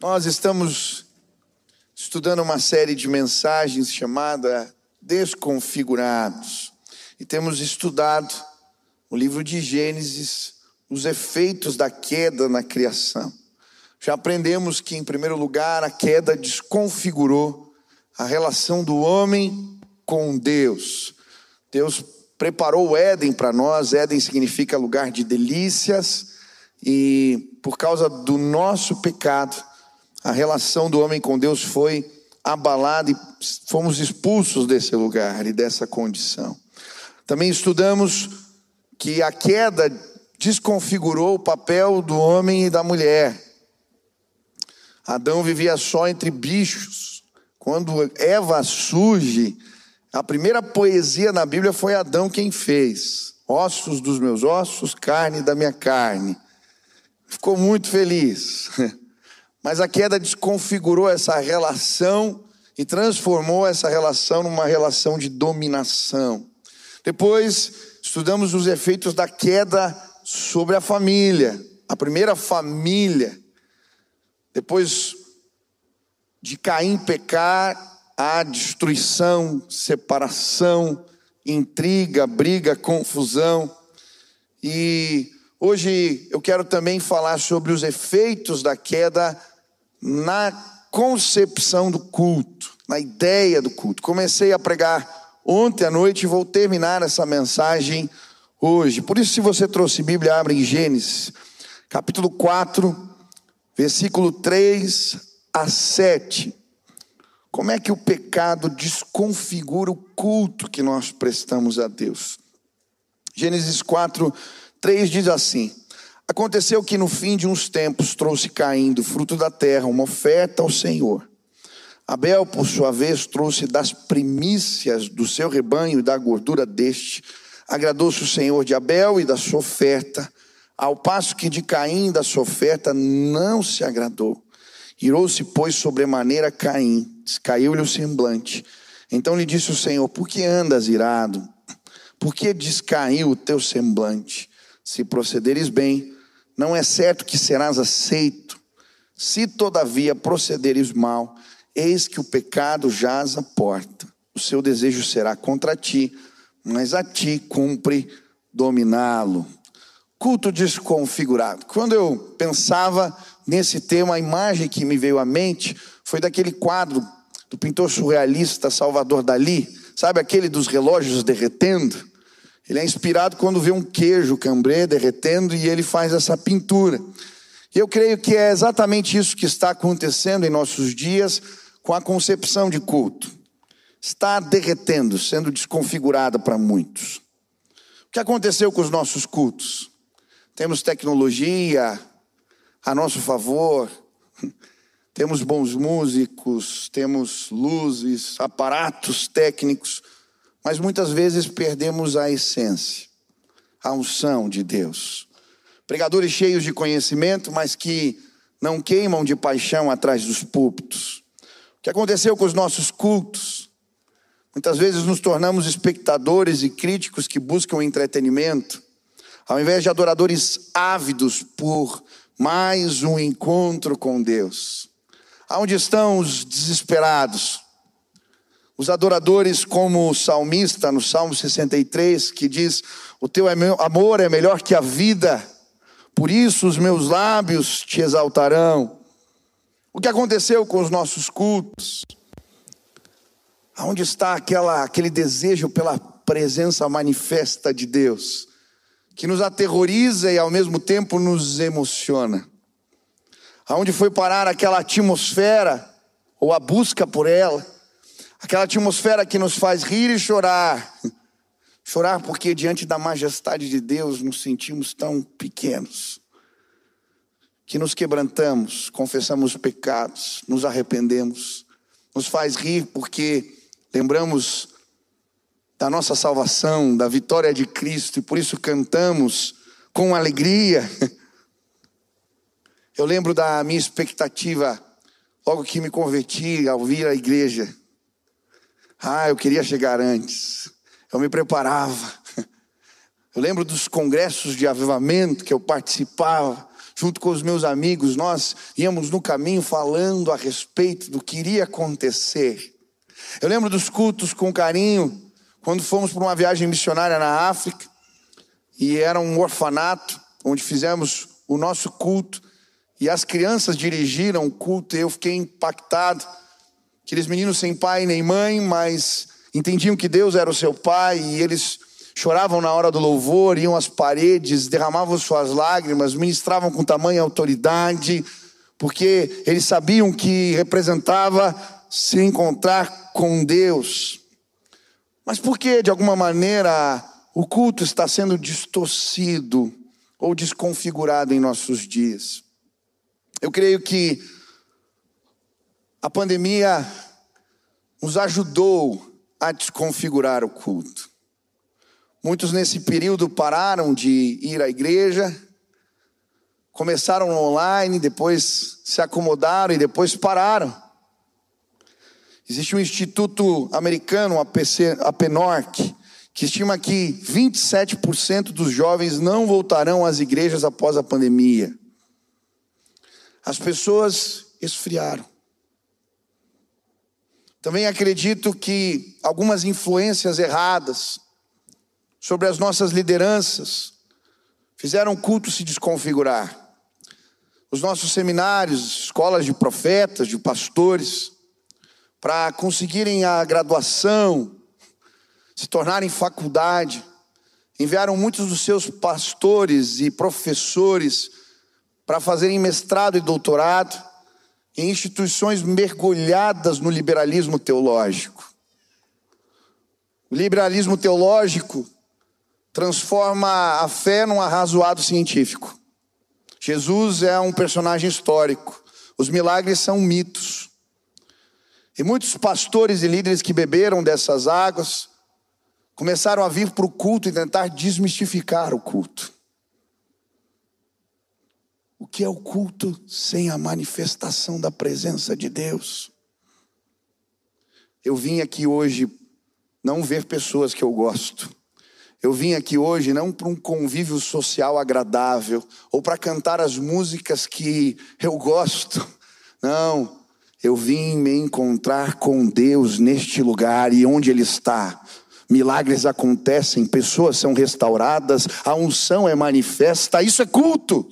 Nós estamos estudando uma série de mensagens chamada Desconfigurados. E temos estudado o livro de Gênesis, os efeitos da queda na criação. Já aprendemos que, em primeiro lugar, a queda desconfigurou a relação do homem com Deus. Deus preparou o Éden para nós, Éden significa lugar de delícias, e por causa do nosso pecado, a relação do homem com Deus foi abalada e fomos expulsos desse lugar e dessa condição. Também estudamos que a queda desconfigurou o papel do homem e da mulher. Adão vivia só entre bichos. Quando Eva surge, a primeira poesia na Bíblia foi Adão quem fez. Ossos dos meus ossos, carne da minha carne. Ficou muito feliz. Mas a queda desconfigurou essa relação e transformou essa relação numa relação de dominação. Depois, estudamos os efeitos da queda sobre a família, a primeira família. Depois de Caim pecar, a destruição, separação, intriga, briga, confusão. E Hoje eu quero também falar sobre os efeitos da queda na concepção do culto, na ideia do culto. Comecei a pregar ontem à noite e vou terminar essa mensagem hoje. Por isso, se você trouxe Bíblia, abre em Gênesis, capítulo 4, versículo 3 a 7. Como é que o pecado desconfigura o culto que nós prestamos a Deus? Gênesis 4, 3 diz assim: Aconteceu que no fim de uns tempos trouxe Caim do fruto da terra uma oferta ao Senhor. Abel, por sua vez, trouxe das primícias do seu rebanho e da gordura deste. Agradou-se o Senhor de Abel e da sua oferta, ao passo que de Caim da sua oferta não se agradou. Irou-se, pois, sobremaneira Caim, descaiu-lhe o semblante. Então lhe disse o Senhor: Por que andas irado? Por que descaiu o teu semblante? Se procederes bem, não é certo que serás aceito. Se todavia procederes mal, eis que o pecado jaz à porta. O seu desejo será contra ti, mas a ti cumpre dominá-lo. Culto desconfigurado. Quando eu pensava nesse tema, a imagem que me veio à mente foi daquele quadro do pintor surrealista Salvador Dali, sabe aquele dos relógios derretendo? Ele é inspirado quando vê um queijo cambré derretendo e ele faz essa pintura. E eu creio que é exatamente isso que está acontecendo em nossos dias com a concepção de culto. Está derretendo, sendo desconfigurada para muitos. O que aconteceu com os nossos cultos? Temos tecnologia a nosso favor, temos bons músicos, temos luzes, aparatos técnicos mas muitas vezes perdemos a essência, a unção de Deus. Pregadores cheios de conhecimento, mas que não queimam de paixão atrás dos púlpitos. O que aconteceu com os nossos cultos? Muitas vezes nos tornamos espectadores e críticos que buscam entretenimento, ao invés de adoradores ávidos por mais um encontro com Deus. Aonde estão os desesperados? Os adoradores, como o salmista no Salmo 63, que diz: O teu amor é melhor que a vida, por isso os meus lábios te exaltarão. O que aconteceu com os nossos cultos? Aonde está aquela, aquele desejo pela presença manifesta de Deus, que nos aterroriza e ao mesmo tempo nos emociona? Aonde foi parar aquela atmosfera, ou a busca por ela? Aquela atmosfera que nos faz rir e chorar. Chorar porque diante da majestade de Deus nos sentimos tão pequenos. Que nos quebrantamos, confessamos pecados, nos arrependemos. Nos faz rir porque lembramos da nossa salvação, da vitória de Cristo e por isso cantamos com alegria. Eu lembro da minha expectativa logo que me converti ao vir à igreja. Ah, eu queria chegar antes. Eu me preparava. Eu lembro dos congressos de avivamento que eu participava. junto com os meus amigos, nós íamos no caminho falando a respeito do que iria acontecer. Eu lembro dos cultos com carinho, quando fomos para uma viagem missionária na África, e era um orfanato, onde fizemos o nosso culto, e as crianças dirigiram o culto, e eu fiquei impactado. Aqueles meninos sem pai nem mãe, mas entendiam que Deus era o seu pai, e eles choravam na hora do louvor, iam às paredes, derramavam suas lágrimas, ministravam com tamanha autoridade, porque eles sabiam que representava se encontrar com Deus. Mas por que, de alguma maneira, o culto está sendo distorcido ou desconfigurado em nossos dias? Eu creio que a pandemia nos ajudou a desconfigurar o culto. Muitos nesse período pararam de ir à igreja, começaram online, depois se acomodaram e depois pararam. Existe um instituto americano, a, PC, a PNORC, que estima que 27% dos jovens não voltarão às igrejas após a pandemia. As pessoas esfriaram. Também acredito que algumas influências erradas sobre as nossas lideranças, fizeram o culto se desconfigurar. Os nossos seminários, escolas de profetas, de pastores, para conseguirem a graduação, se tornarem faculdade, enviaram muitos dos seus pastores e professores para fazerem mestrado e doutorado em instituições mergulhadas no liberalismo teológico. O liberalismo teológico transforma a fé num arrazoado científico. Jesus é um personagem histórico. Os milagres são mitos. E muitos pastores e líderes que beberam dessas águas começaram a vir para o culto e tentar desmistificar o culto. Que é o culto sem a manifestação da presença de Deus? Eu vim aqui hoje não ver pessoas que eu gosto, eu vim aqui hoje não para um convívio social agradável ou para cantar as músicas que eu gosto. Não, eu vim me encontrar com Deus neste lugar e onde Ele está. Milagres acontecem, pessoas são restauradas, a unção é manifesta, isso é culto.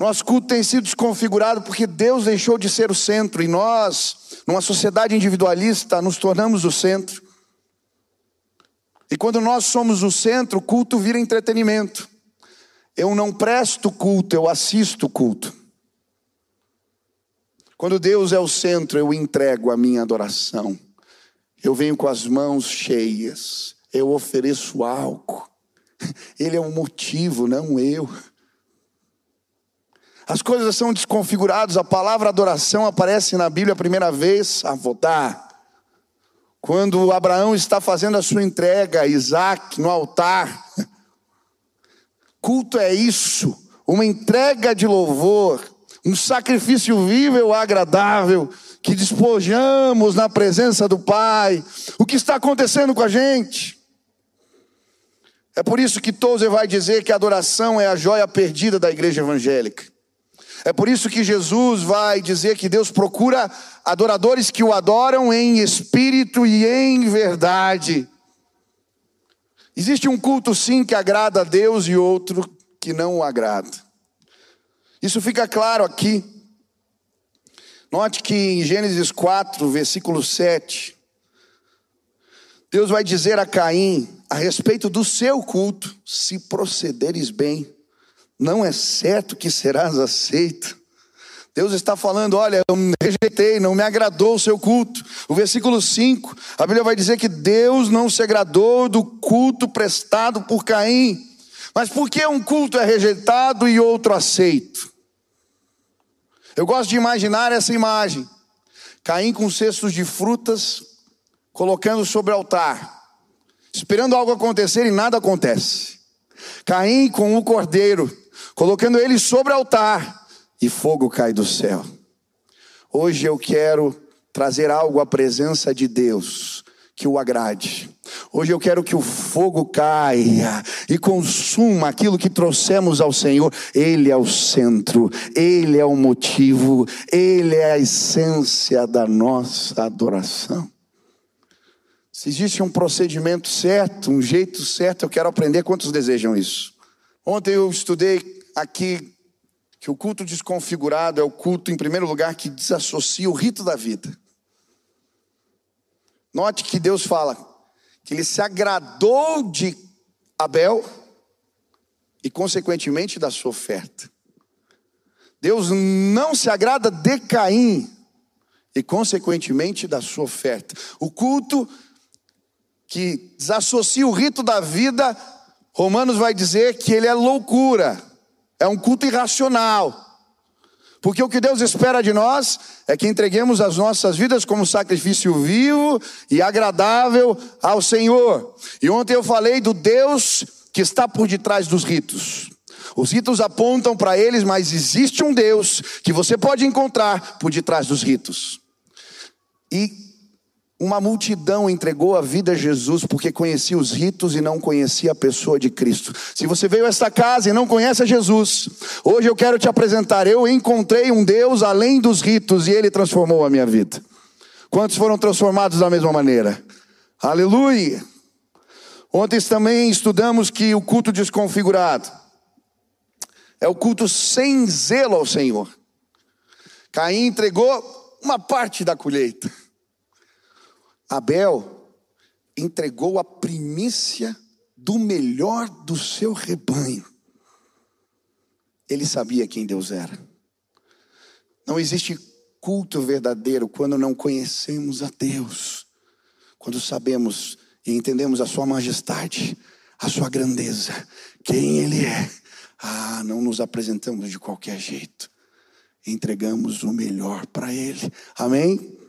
Nosso culto tem sido desconfigurado porque Deus deixou de ser o centro e nós, numa sociedade individualista, nos tornamos o centro. E quando nós somos o centro, o culto vira entretenimento. Eu não presto culto, eu assisto culto. Quando Deus é o centro, eu entrego a minha adoração. Eu venho com as mãos cheias, eu ofereço álcool. Ele é o motivo, não eu. As coisas são desconfiguradas, a palavra adoração aparece na Bíblia a primeira vez, avodar. Quando Abraão está fazendo a sua entrega, Isaac, no altar. Culto é isso, uma entrega de louvor, um sacrifício vivo agradável, que despojamos na presença do Pai. O que está acontecendo com a gente? É por isso que Tozer vai dizer que a adoração é a joia perdida da igreja evangélica. É por isso que Jesus vai dizer que Deus procura adoradores que o adoram em espírito e em verdade. Existe um culto sim que agrada a Deus e outro que não o agrada. Isso fica claro aqui. Note que em Gênesis 4, versículo 7, Deus vai dizer a Caim a respeito do seu culto: se procederes bem não é certo que serás aceito. Deus está falando: olha, eu me rejeitei, não me agradou o seu culto. O versículo 5, a Bíblia vai dizer que Deus não se agradou do culto prestado por Caim. Mas por que um culto é rejeitado e outro aceito? Eu gosto de imaginar essa imagem: Caim com cestos de frutas, colocando sobre o altar, esperando algo acontecer e nada acontece. Caim com o cordeiro, colocando ele sobre o altar, e fogo cai do céu. Hoje eu quero trazer algo à presença de Deus, que o agrade. Hoje eu quero que o fogo caia e consuma aquilo que trouxemos ao Senhor. Ele é o centro, Ele é o motivo, Ele é a essência da nossa adoração. Se existe um procedimento certo, um jeito certo, eu quero aprender. Quantos desejam isso? Ontem eu estudei aqui que o culto desconfigurado é o culto, em primeiro lugar, que desassocia o rito da vida. Note que Deus fala que ele se agradou de Abel e, consequentemente, da sua oferta. Deus não se agrada de Caim e, consequentemente, da sua oferta. O culto que desassocia o rito da vida, Romanos vai dizer que ele é loucura, é um culto irracional. Porque o que Deus espera de nós é que entreguemos as nossas vidas como sacrifício vivo e agradável ao Senhor. E ontem eu falei do Deus que está por detrás dos ritos. Os ritos apontam para eles, mas existe um Deus que você pode encontrar por detrás dos ritos. E uma multidão entregou a vida a Jesus porque conhecia os ritos e não conhecia a pessoa de Cristo. Se você veio a esta casa e não conhece a Jesus, hoje eu quero te apresentar. Eu encontrei um Deus além dos ritos e ele transformou a minha vida. Quantos foram transformados da mesma maneira? Aleluia! Ontem também estudamos que o culto desconfigurado é o culto sem zelo ao Senhor. Caim entregou uma parte da colheita. Abel entregou a primícia do melhor do seu rebanho. Ele sabia quem Deus era. Não existe culto verdadeiro quando não conhecemos a Deus, quando sabemos e entendemos a Sua majestade, a Sua grandeza, quem Ele é. Ah, não nos apresentamos de qualquer jeito, entregamos o melhor para Ele. Amém?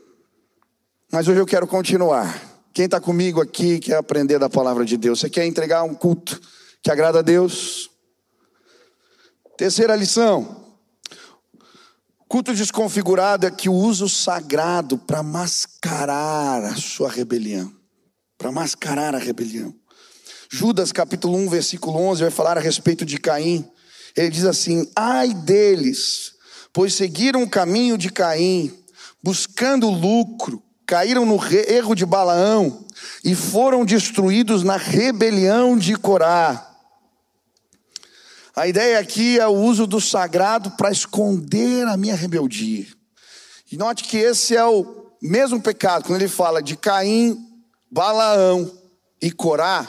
Mas hoje eu quero continuar. Quem está comigo aqui quer aprender da palavra de Deus? Você quer entregar um culto que agrada a Deus? Terceira lição. Culto desconfigurado é que o uso sagrado para mascarar a sua rebelião. Para mascarar a rebelião. Judas capítulo 1, versículo 11 vai falar a respeito de Caim. Ele diz assim: Ai deles, pois seguiram o caminho de Caim, buscando lucro caíram no erro de Balaão e foram destruídos na rebelião de Corá. A ideia aqui é o uso do sagrado para esconder a minha rebeldia. E note que esse é o mesmo pecado, quando ele fala de Caim, Balaão e Corá,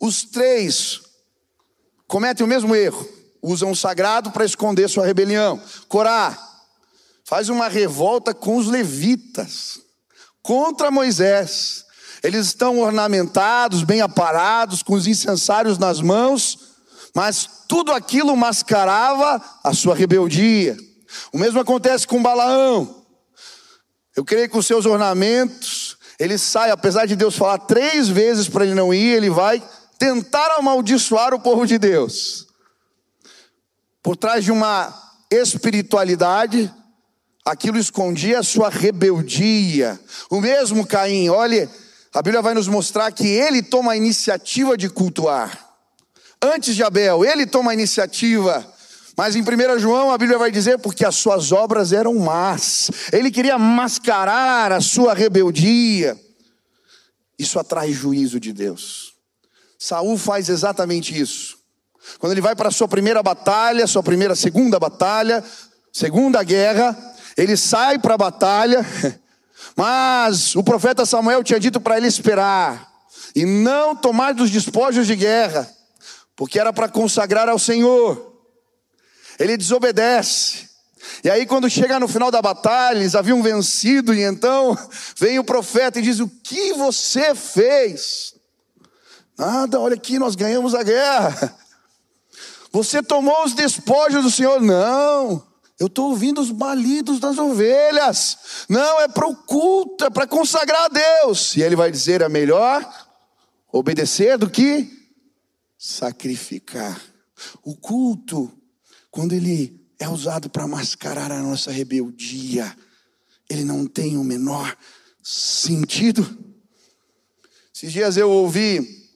os três cometem o mesmo erro, usam o sagrado para esconder sua rebelião. Corá faz uma revolta com os levitas contra Moisés. Eles estão ornamentados, bem aparados, com os incensários nas mãos, mas tudo aquilo mascarava a sua rebeldia. O mesmo acontece com Balaão. Eu creio que os seus ornamentos, ele sai, apesar de Deus falar três vezes para ele não ir, ele vai tentar amaldiçoar o povo de Deus. Por trás de uma espiritualidade, aquilo escondia a sua rebeldia. O mesmo Caim, olhe, a Bíblia vai nos mostrar que ele toma a iniciativa de cultuar. Antes de Abel, ele toma a iniciativa. Mas em 1 João a Bíblia vai dizer porque as suas obras eram más. Ele queria mascarar a sua rebeldia. Isso atrai juízo de Deus. Saul faz exatamente isso. Quando ele vai para a sua primeira batalha, sua primeira, segunda batalha, segunda guerra, ele sai para a batalha, mas o profeta Samuel tinha dito para ele esperar e não tomar dos despojos de guerra, porque era para consagrar ao Senhor. Ele desobedece. E aí, quando chega no final da batalha, eles haviam vencido, e então vem o profeta e diz: O que você fez? Nada, olha aqui, nós ganhamos a guerra. Você tomou os despojos do Senhor? Não. Eu estou ouvindo os balidos das ovelhas. Não, é para o culto, é para consagrar a Deus. E ele vai dizer: é melhor obedecer do que sacrificar. O culto, quando ele é usado para mascarar a nossa rebeldia, ele não tem o menor sentido. Esses dias eu ouvi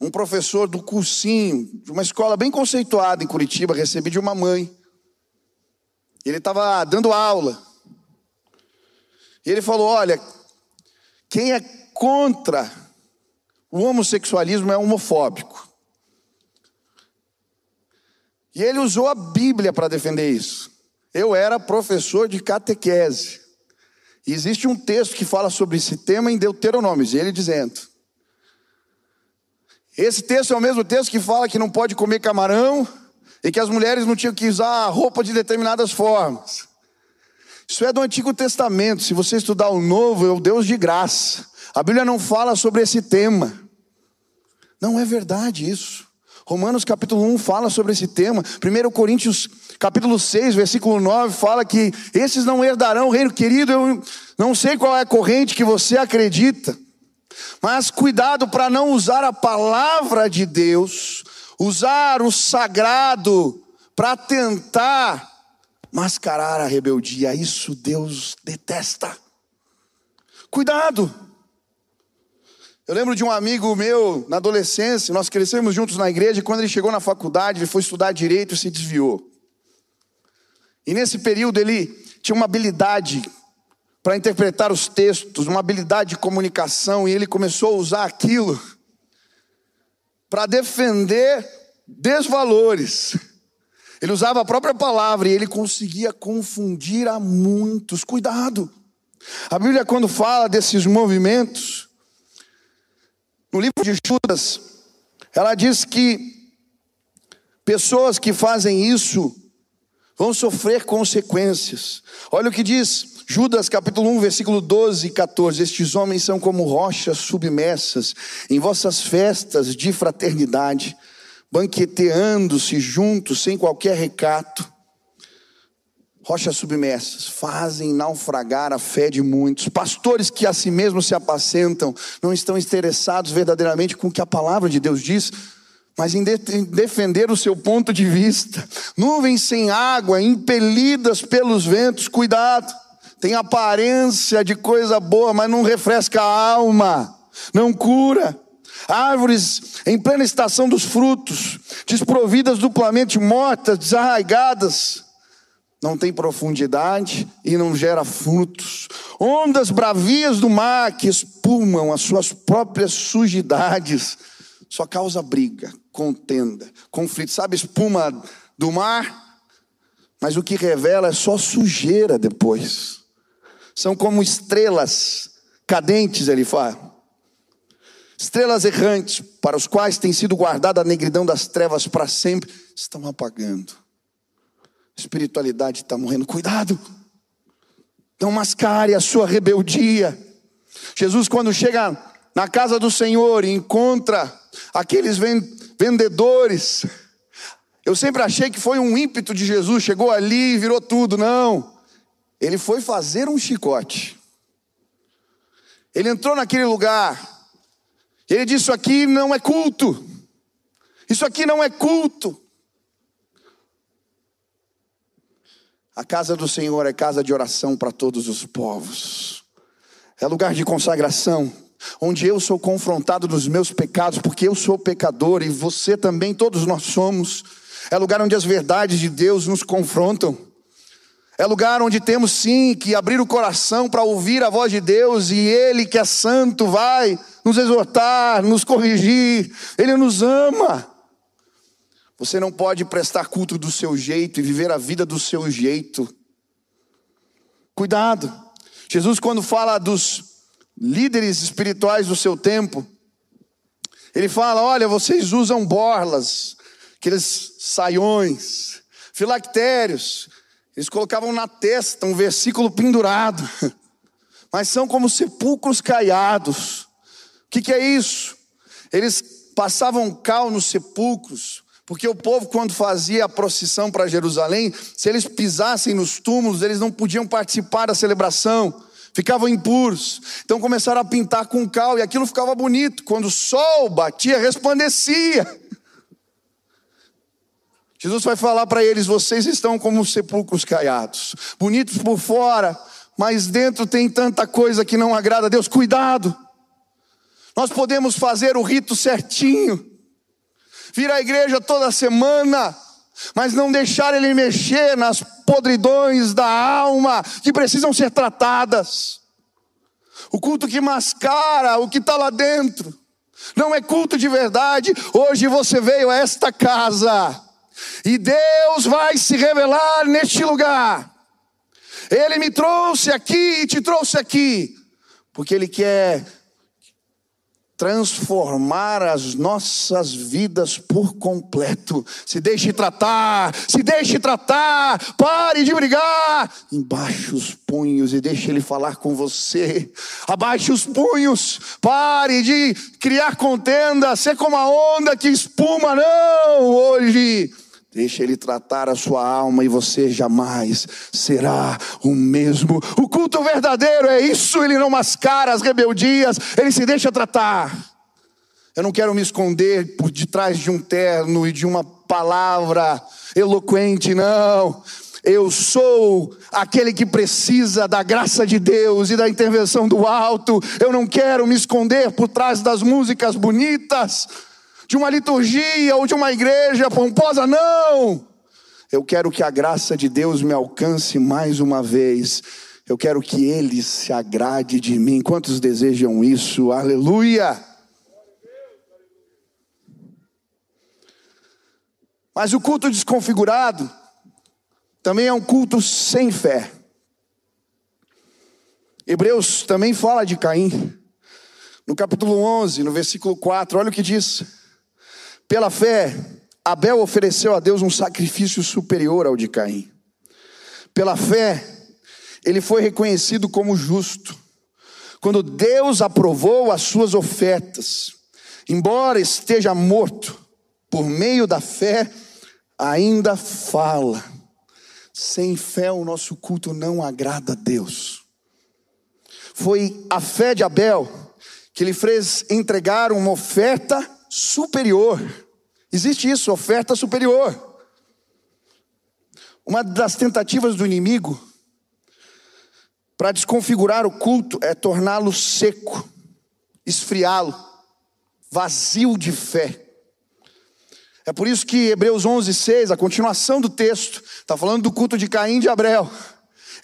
um professor do cursinho, de uma escola bem conceituada em Curitiba, recebi de uma mãe. Ele estava dando aula. E ele falou: Olha, quem é contra o homossexualismo é homofóbico. E ele usou a Bíblia para defender isso. Eu era professor de catequese. E existe um texto que fala sobre esse tema em Deuteronômio, ele dizendo: Esse texto é o mesmo texto que fala que não pode comer camarão e que as mulheres não tinham que usar roupa de determinadas formas. Isso é do Antigo Testamento. Se você estudar o Novo, é o Deus de graça. A Bíblia não fala sobre esse tema. Não é verdade isso. Romanos capítulo 1 fala sobre esse tema. 1 Coríntios capítulo 6, versículo 9 fala que esses não herdarão o reino. Querido, eu não sei qual é a corrente que você acredita, mas cuidado para não usar a palavra de Deus, usar o sagrado para tentar mascarar a rebeldia. Isso Deus detesta. Cuidado. Eu lembro de um amigo meu na adolescência, nós crescemos juntos na igreja, e quando ele chegou na faculdade, ele foi estudar direito e se desviou. E nesse período ele tinha uma habilidade para interpretar os textos, uma habilidade de comunicação, e ele começou a usar aquilo para defender desvalores. Ele usava a própria palavra e ele conseguia confundir a muitos. Cuidado! A Bíblia, quando fala desses movimentos, no livro de Judas, ela diz que pessoas que fazem isso vão sofrer consequências. Olha o que diz Judas capítulo 1, versículo 12 e 14: Estes homens são como rochas submersas em vossas festas de fraternidade, banqueteando-se juntos sem qualquer recato rochas submersas, fazem naufragar a fé de muitos. Pastores que a si mesmos se apacentam, não estão interessados verdadeiramente com o que a palavra de Deus diz, mas em, de em defender o seu ponto de vista. Nuvens sem água, impelidas pelos ventos, cuidado. Tem aparência de coisa boa, mas não refresca a alma, não cura. Árvores em plena estação dos frutos, desprovidas duplamente mortas, desarraigadas não tem profundidade e não gera frutos. Ondas bravias do mar que espumam as suas próprias sujidades, só causa briga, contenda, conflito. Sabe, espuma do mar? Mas o que revela é só sujeira depois. São como estrelas cadentes, ele fala. Estrelas errantes, para os quais tem sido guardada a negridão das trevas para sempre, estão apagando espiritualidade está morrendo. Cuidado, não mascare a sua rebeldia. Jesus, quando chega na casa do Senhor e encontra aqueles vendedores, eu sempre achei que foi um ímpeto de Jesus, chegou ali e virou tudo. Não, ele foi fazer um chicote. Ele entrou naquele lugar, ele disse: Isso aqui não é culto, isso aqui não é culto. A casa do Senhor é casa de oração para todos os povos. É lugar de consagração, onde eu sou confrontado nos meus pecados, porque eu sou pecador e você também, todos nós somos. É lugar onde as verdades de Deus nos confrontam. É lugar onde temos sim que abrir o coração para ouvir a voz de Deus e Ele, que é santo, vai nos exortar, nos corrigir. Ele nos ama. Você não pode prestar culto do seu jeito e viver a vida do seu jeito. Cuidado. Jesus, quando fala dos líderes espirituais do seu tempo, ele fala: olha, vocês usam borlas, aqueles saiões, filactérios, eles colocavam na testa um versículo pendurado, mas são como sepulcros caiados. O que, que é isso? Eles passavam cal nos sepulcros porque o povo, quando fazia a procissão para Jerusalém, se eles pisassem nos túmulos, eles não podiam participar da celebração, ficavam impuros. Então começaram a pintar com cal e aquilo ficava bonito. Quando o sol batia, resplandecia. Jesus vai falar para eles: vocês estão como sepulcros caiados, bonitos por fora, mas dentro tem tanta coisa que não agrada a Deus. Cuidado! Nós podemos fazer o rito certinho, vir à igreja toda semana, mas não deixar ele mexer nas podridões da alma que precisam ser tratadas. O culto que mascara o que está lá dentro, não é culto de verdade. Hoje você veio a esta casa, e Deus vai se revelar neste lugar. Ele me trouxe aqui e te trouxe aqui, porque Ele quer transformar as nossas vidas por completo. Se deixe tratar, se deixe tratar, pare de brigar. Embaixe os punhos e deixe ele falar com você. Abaixe os punhos, pare de criar contenda, ser como a onda que espuma, não, hoje. Deixa ele tratar a sua alma e você jamais será o mesmo. O culto verdadeiro é isso, ele não mascara as rebeldias, ele se deixa tratar. Eu não quero me esconder por detrás de um terno e de uma palavra eloquente, não. Eu sou aquele que precisa da graça de Deus e da intervenção do alto. Eu não quero me esconder por trás das músicas bonitas de uma liturgia ou de uma igreja pomposa, não. Eu quero que a graça de Deus me alcance mais uma vez. Eu quero que Ele se agrade de mim. Quantos desejam isso? Aleluia! Mas o culto desconfigurado também é um culto sem fé. Hebreus também fala de Caim. No capítulo 11, no versículo 4, olha o que diz. Pela fé, Abel ofereceu a Deus um sacrifício superior ao de Caim. Pela fé, ele foi reconhecido como justo. Quando Deus aprovou as suas ofertas, embora esteja morto, por meio da fé, ainda fala. Sem fé, o nosso culto não agrada a Deus. Foi a fé de Abel que lhe fez entregar uma oferta superior. Existe isso, oferta superior. Uma das tentativas do inimigo para desconfigurar o culto é torná-lo seco, esfriá-lo, vazio de fé. É por isso que Hebreus 11, 6, a continuação do texto, está falando do culto de Caim e de Abel.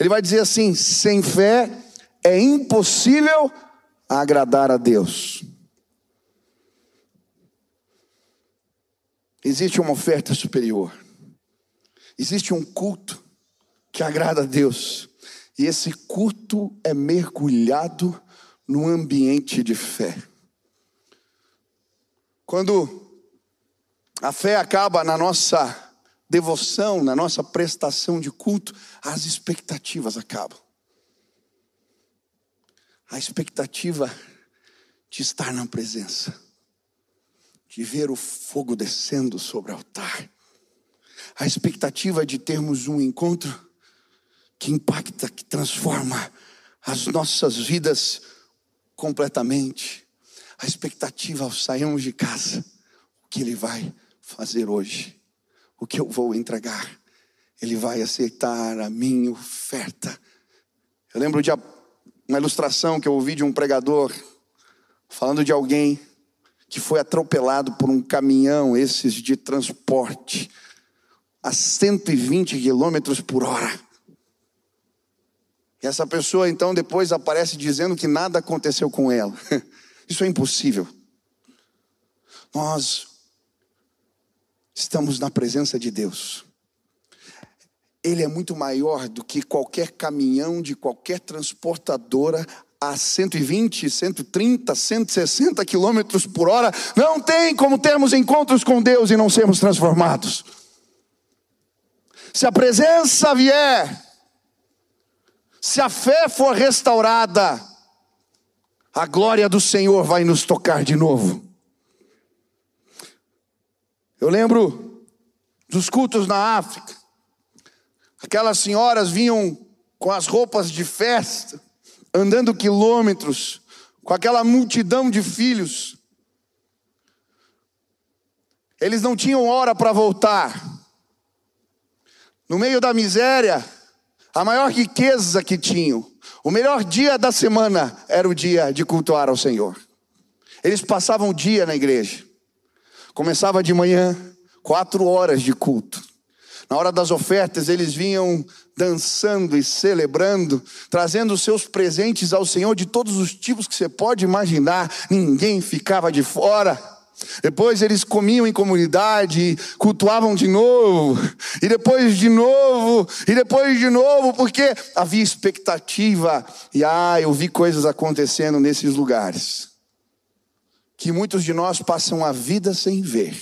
Ele vai dizer assim: sem fé é impossível agradar a Deus. Existe uma oferta superior. Existe um culto que agrada a Deus. E esse culto é mergulhado no ambiente de fé. Quando a fé acaba na nossa devoção, na nossa prestação de culto, as expectativas acabam. A expectativa de estar na presença de ver o fogo descendo sobre o altar, a expectativa de termos um encontro que impacta, que transforma as nossas vidas completamente, a expectativa ao sairmos de casa, o que Ele vai fazer hoje, o que eu vou entregar, Ele vai aceitar a minha oferta. Eu lembro de uma ilustração que eu ouvi de um pregador falando de alguém que foi atropelado por um caminhão, esses de transporte, a 120 quilômetros por hora. E essa pessoa então depois aparece dizendo que nada aconteceu com ela. Isso é impossível. Nós estamos na presença de Deus. Ele é muito maior do que qualquer caminhão de qualquer transportadora a 120, 130, 160 quilômetros por hora, não tem como termos encontros com Deus e não sermos transformados. Se a presença vier, se a fé for restaurada, a glória do Senhor vai nos tocar de novo. Eu lembro dos cultos na África, aquelas senhoras vinham com as roupas de festa, andando quilômetros com aquela multidão de filhos. Eles não tinham hora para voltar. No meio da miséria, a maior riqueza que tinham, o melhor dia da semana era o dia de cultuar ao Senhor. Eles passavam o dia na igreja. Começava de manhã, quatro horas de culto. Na hora das ofertas, eles vinham dançando e celebrando, trazendo seus presentes ao Senhor de todos os tipos que você pode imaginar. Ninguém ficava de fora. Depois eles comiam em comunidade, cultuavam de novo, e depois de novo, e depois de novo, porque havia expectativa. E ah, eu vi coisas acontecendo nesses lugares que muitos de nós passam a vida sem ver.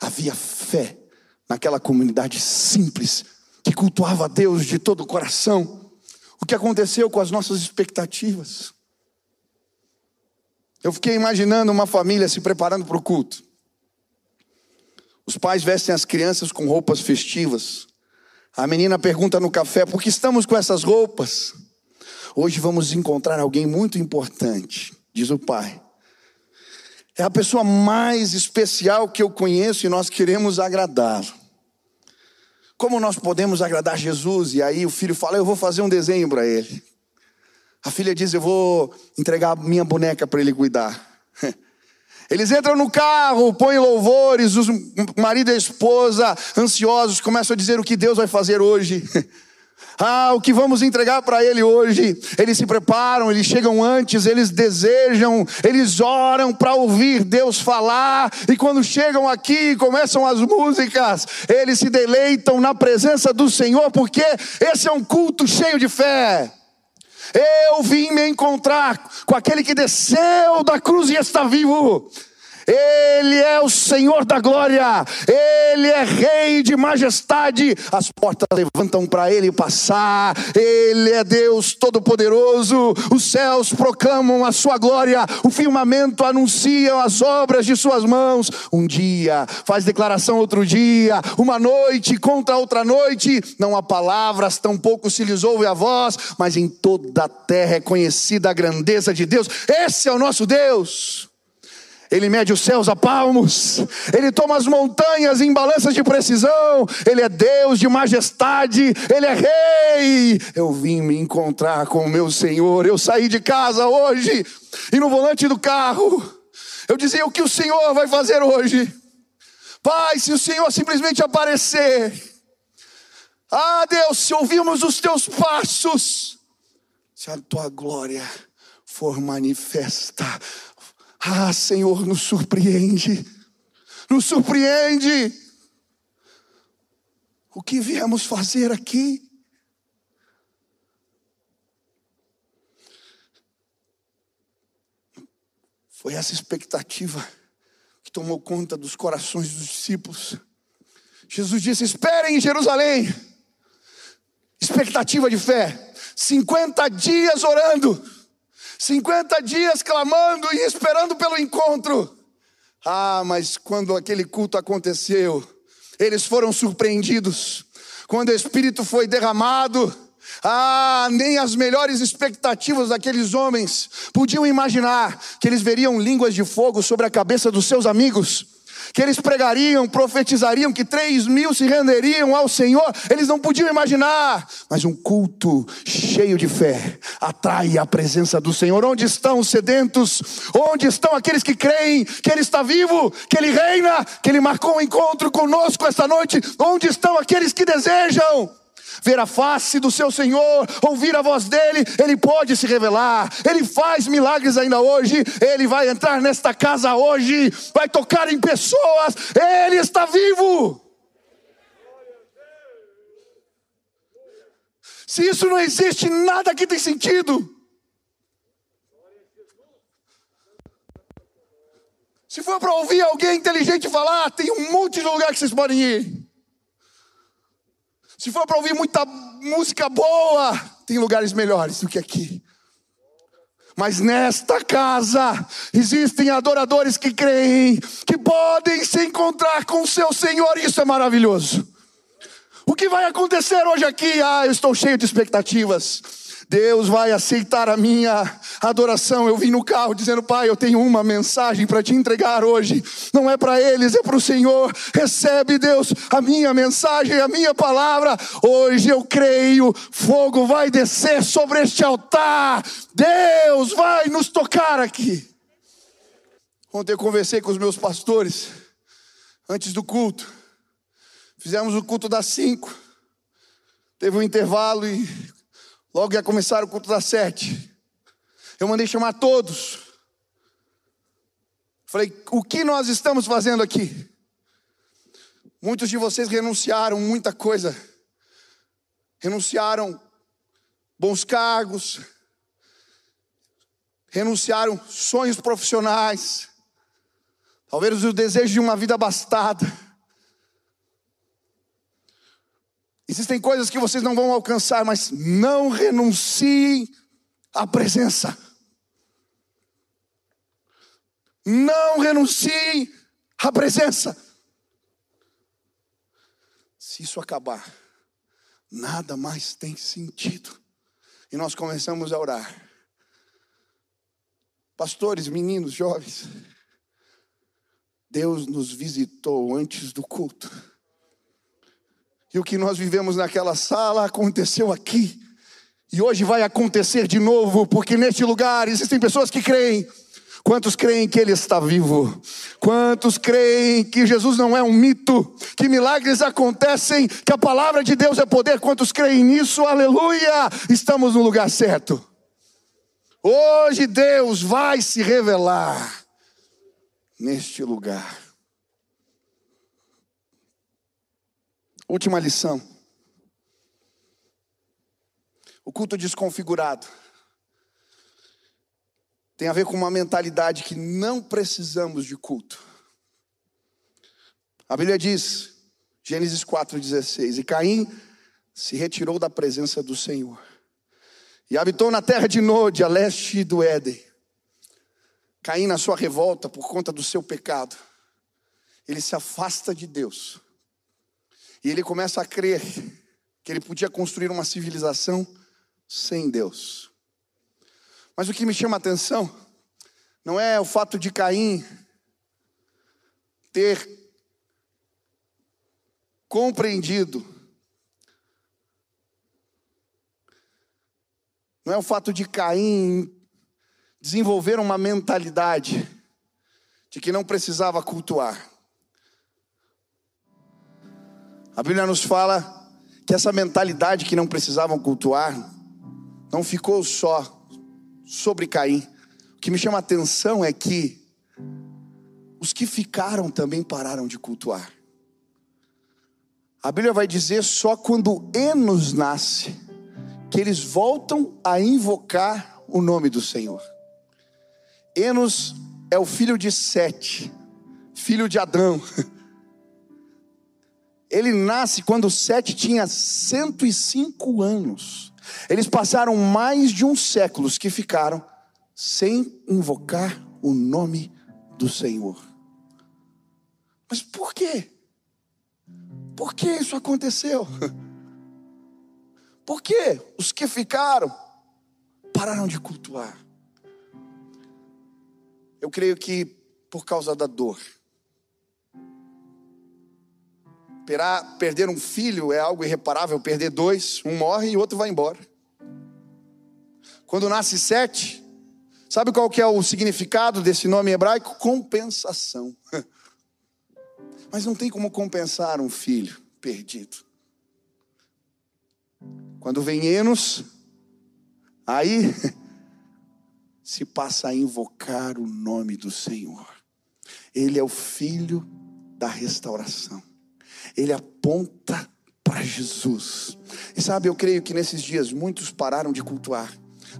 Havia fé naquela comunidade simples que cultuava a Deus de todo o coração. O que aconteceu com as nossas expectativas? Eu fiquei imaginando uma família se preparando para o culto. Os pais vestem as crianças com roupas festivas. A menina pergunta no café: por que estamos com essas roupas? Hoje vamos encontrar alguém muito importante, diz o pai. É a pessoa mais especial que eu conheço e nós queremos agradá-lo. Como nós podemos agradar Jesus? E aí o filho fala: Eu vou fazer um desenho para ele. A filha diz: Eu vou entregar minha boneca para ele cuidar. Eles entram no carro, põem louvores, os marido e a esposa, ansiosos, começam a dizer o que Deus vai fazer hoje. Ah, o que vamos entregar para Ele hoje? Eles se preparam, eles chegam antes, eles desejam, eles oram para ouvir Deus falar, e quando chegam aqui e começam as músicas, eles se deleitam na presença do Senhor, porque esse é um culto cheio de fé. Eu vim me encontrar com aquele que desceu da cruz e está vivo. Ele é o Senhor da glória, Ele é Rei de majestade. As portas levantam para Ele passar, Ele é Deus Todo-Poderoso. Os céus proclamam a Sua glória, o firmamento anuncia as obras de Suas mãos. Um dia faz declaração, outro dia, uma noite contra outra noite. Não há palavras, tampouco se lhes ouve a voz, mas em toda a terra é conhecida a grandeza de Deus. Esse é o nosso Deus. Ele mede os céus a palmos, Ele toma as montanhas em balanças de precisão, Ele é Deus de majestade, Ele é Rei. Eu vim me encontrar com o meu Senhor, eu saí de casa hoje, e no volante do carro, eu dizia: O que o Senhor vai fazer hoje? Pai, se o Senhor simplesmente aparecer, ah Deus, se ouvirmos os teus passos, se a tua glória for manifesta, ah, Senhor, nos surpreende, nos surpreende. O que viemos fazer aqui? Foi essa expectativa que tomou conta dos corações dos discípulos. Jesus disse: Esperem em Jerusalém. Expectativa de fé. 50 dias orando 50 dias clamando e esperando pelo encontro. Ah, mas quando aquele culto aconteceu, eles foram surpreendidos. Quando o Espírito foi derramado, ah, nem as melhores expectativas daqueles homens podiam imaginar que eles veriam línguas de fogo sobre a cabeça dos seus amigos que eles pregariam, profetizariam, que três mil se renderiam ao Senhor, eles não podiam imaginar, mas um culto cheio de fé atrai a presença do Senhor. Onde estão os sedentos? Onde estão aqueles que creem que Ele está vivo, que Ele reina, que Ele marcou um encontro conosco esta noite? Onde estão aqueles que desejam? Ver a face do seu Senhor, ouvir a voz dele, ele pode se revelar, ele faz milagres ainda hoje, ele vai entrar nesta casa hoje, vai tocar em pessoas, ele está vivo. Se isso não existe, nada aqui tem sentido. Se for para ouvir alguém inteligente falar, tem um monte de lugar que vocês podem ir. Se for para ouvir muita música boa, tem lugares melhores do que aqui. Mas nesta casa existem adoradores que creem que podem se encontrar com o seu Senhor, isso é maravilhoso. O que vai acontecer hoje aqui? Ah, eu estou cheio de expectativas. Deus vai aceitar a minha adoração. Eu vim no carro dizendo, Pai, eu tenho uma mensagem para te entregar hoje. Não é para eles, é para o Senhor. Recebe, Deus, a minha mensagem, a minha palavra. Hoje eu creio, fogo vai descer sobre este altar. Deus vai nos tocar aqui. Ontem eu conversei com os meus pastores, antes do culto. Fizemos o culto das cinco. Teve um intervalo e logo ia começar o culto das sete. Eu mandei chamar todos. Falei, o que nós estamos fazendo aqui? Muitos de vocês renunciaram muita coisa. Renunciaram bons cargos, renunciaram sonhos profissionais, talvez o desejo de uma vida abastada. Existem coisas que vocês não vão alcançar, mas não renunciem à presença. Não renunciem à presença. Se isso acabar, nada mais tem sentido. E nós começamos a orar. Pastores, meninos, jovens, Deus nos visitou antes do culto. E o que nós vivemos naquela sala aconteceu aqui. E hoje vai acontecer de novo, porque neste lugar existem pessoas que creem. Quantos creem que Ele está vivo? Quantos creem que Jesus não é um mito? Que milagres acontecem? Que a palavra de Deus é poder? Quantos creem nisso? Aleluia! Estamos no lugar certo. Hoje Deus vai se revelar neste lugar. Última lição. O culto desconfigurado tem a ver com uma mentalidade que não precisamos de culto. A Bíblia diz, Gênesis 4,16: E Caim se retirou da presença do Senhor e habitou na terra de Nod, a leste do Éden. Caim, na sua revolta por conta do seu pecado, ele se afasta de Deus e ele começa a crer que ele podia construir uma civilização sem Deus. Mas o que me chama a atenção não é o fato de Caim ter compreendido, não é o fato de Caim desenvolver uma mentalidade de que não precisava cultuar. A Bíblia nos fala que essa mentalidade que não precisavam cultuar não ficou só sobre Caim. O que me chama a atenção é que os que ficaram também pararam de cultuar. A Bíblia vai dizer só quando Enos nasce que eles voltam a invocar o nome do Senhor. Enos é o filho de Sete, filho de Adão. Ele nasce quando Sete tinha 105 anos. Eles passaram mais de um século que ficaram sem invocar o nome do Senhor. Mas por quê? Por que isso aconteceu? Por que os que ficaram pararam de cultuar? Eu creio que por causa da dor. Perder um filho é algo irreparável. Perder dois, um morre e o outro vai embora. Quando nasce sete, sabe qual que é o significado desse nome hebraico? Compensação. Mas não tem como compensar um filho perdido. Quando vem Enos, aí se passa a invocar o nome do Senhor. Ele é o filho da restauração ele aponta para Jesus. E sabe, eu creio que nesses dias muitos pararam de cultuar,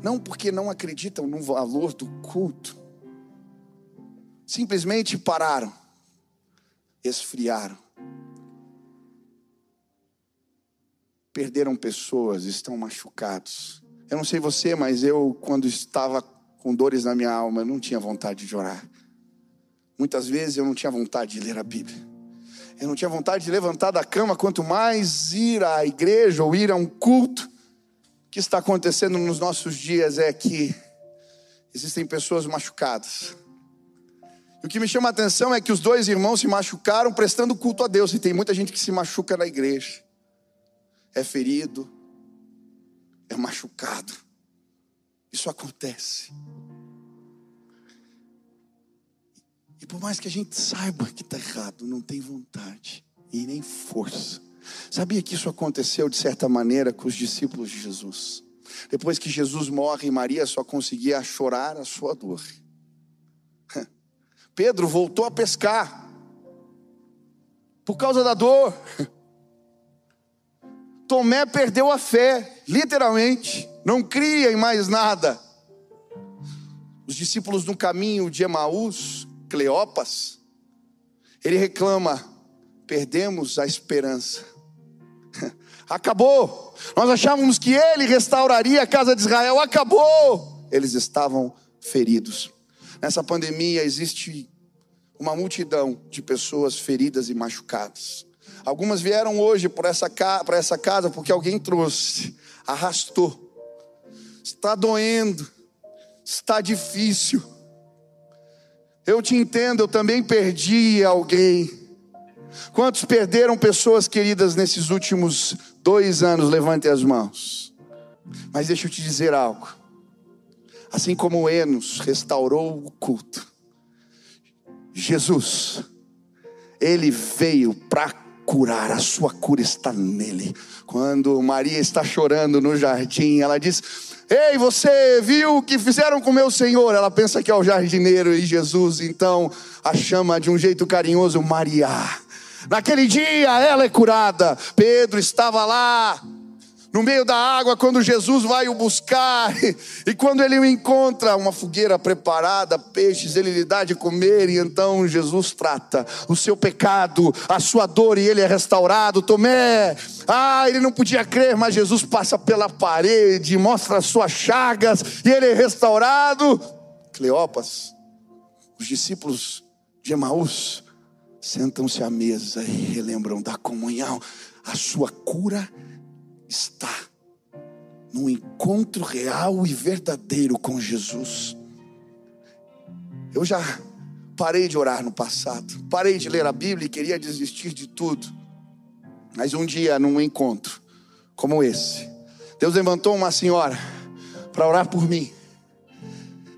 não porque não acreditam no valor do culto, simplesmente pararam, esfriaram, perderam pessoas, estão machucados. Eu não sei você, mas eu, quando estava com dores na minha alma, eu não tinha vontade de orar. Muitas vezes eu não tinha vontade de ler a Bíblia. Eu não tinha vontade de levantar da cama, quanto mais ir à igreja ou ir a um culto. O que está acontecendo nos nossos dias é que existem pessoas machucadas. E o que me chama a atenção é que os dois irmãos se machucaram prestando culto a Deus. E tem muita gente que se machuca na igreja. É ferido, é machucado. Isso acontece. E por mais que a gente saiba que está errado, não tem vontade e nem força. Sabia que isso aconteceu de certa maneira com os discípulos de Jesus? Depois que Jesus morre, Maria só conseguia chorar a sua dor. Pedro voltou a pescar por causa da dor. Tomé perdeu a fé, literalmente, não cria em mais nada. Os discípulos no caminho de Emaús, Cleopas, ele reclama: perdemos a esperança. Acabou. Nós achávamos que ele restauraria a casa de Israel. Acabou. Eles estavam feridos. Nessa pandemia existe uma multidão de pessoas feridas e machucadas. Algumas vieram hoje para essa, essa casa porque alguém trouxe, arrastou. Está doendo, está difícil. Eu te entendo, eu também perdi alguém. Quantos perderam pessoas queridas nesses últimos dois anos? Levante as mãos. Mas deixa eu te dizer algo. Assim como Enos restaurou o culto, Jesus, ele veio para curar, a sua cura está nele. Quando Maria está chorando no jardim, ela diz: Ei, você viu o que fizeram com meu Senhor? Ela pensa que é o jardineiro e Jesus, então a chama de um jeito carinhoso Maria. Naquele dia ela é curada. Pedro estava lá no meio da água, quando Jesus vai o buscar, e quando ele o encontra, uma fogueira preparada, peixes, ele lhe dá de comer, e então Jesus trata o seu pecado, a sua dor, e ele é restaurado. Tomé, ah, ele não podia crer, mas Jesus passa pela parede, mostra as suas chagas, e ele é restaurado. Cleopas, os discípulos de Emaús, sentam-se à mesa e relembram da comunhão, a sua cura está num encontro real e verdadeiro com Jesus. Eu já parei de orar no passado, parei de ler a Bíblia e queria desistir de tudo. Mas um dia, num encontro como esse, Deus levantou uma senhora para orar por mim.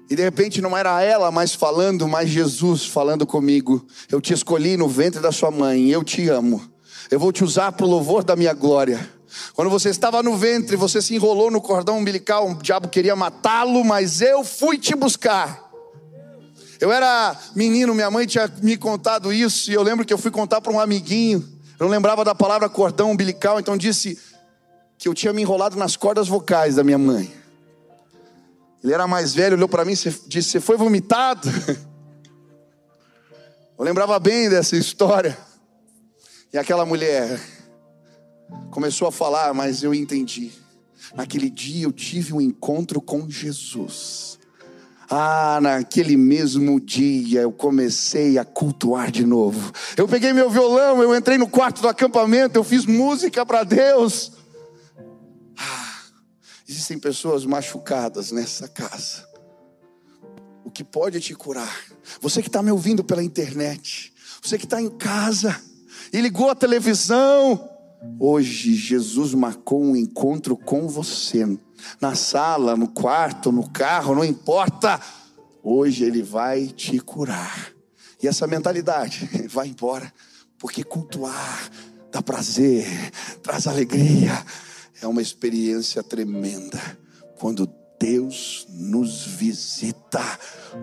E de repente não era ela mais falando, mas Jesus falando comigo. Eu te escolhi no ventre da sua mãe, eu te amo. Eu vou te usar para o louvor da minha glória. Quando você estava no ventre, você se enrolou no cordão umbilical, o diabo queria matá-lo, mas eu fui te buscar. Eu era menino, minha mãe tinha me contado isso, e eu lembro que eu fui contar para um amiguinho. Eu não lembrava da palavra cordão umbilical, então disse que eu tinha me enrolado nas cordas vocais da minha mãe. Ele era mais velho, olhou para mim e disse: Você foi vomitado? Eu lembrava bem dessa história. E aquela mulher, começou a falar, mas eu entendi. Naquele dia eu tive um encontro com Jesus. Ah, naquele mesmo dia eu comecei a cultuar de novo. Eu peguei meu violão, eu entrei no quarto do acampamento, eu fiz música para Deus. Ah, existem pessoas machucadas nessa casa. O que pode te curar? Você que está me ouvindo pela internet, você que está em casa e ligou a televisão, Hoje Jesus marcou um encontro com você, na sala, no quarto, no carro, não importa. Hoje Ele vai te curar. E essa mentalidade vai embora, porque cultuar dá prazer, traz alegria, é uma experiência tremenda. Quando Deus nos visita.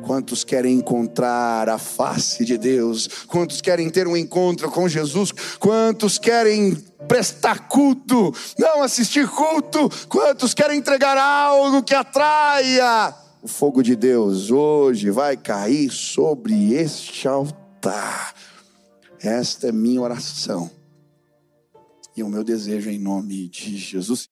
Quantos querem encontrar a face de Deus? Quantos querem ter um encontro com Jesus? Quantos querem prestar culto, não assistir culto? Quantos querem entregar algo que atraia? O fogo de Deus hoje vai cair sobre este altar. Esta é minha oração e o meu desejo em nome de Jesus.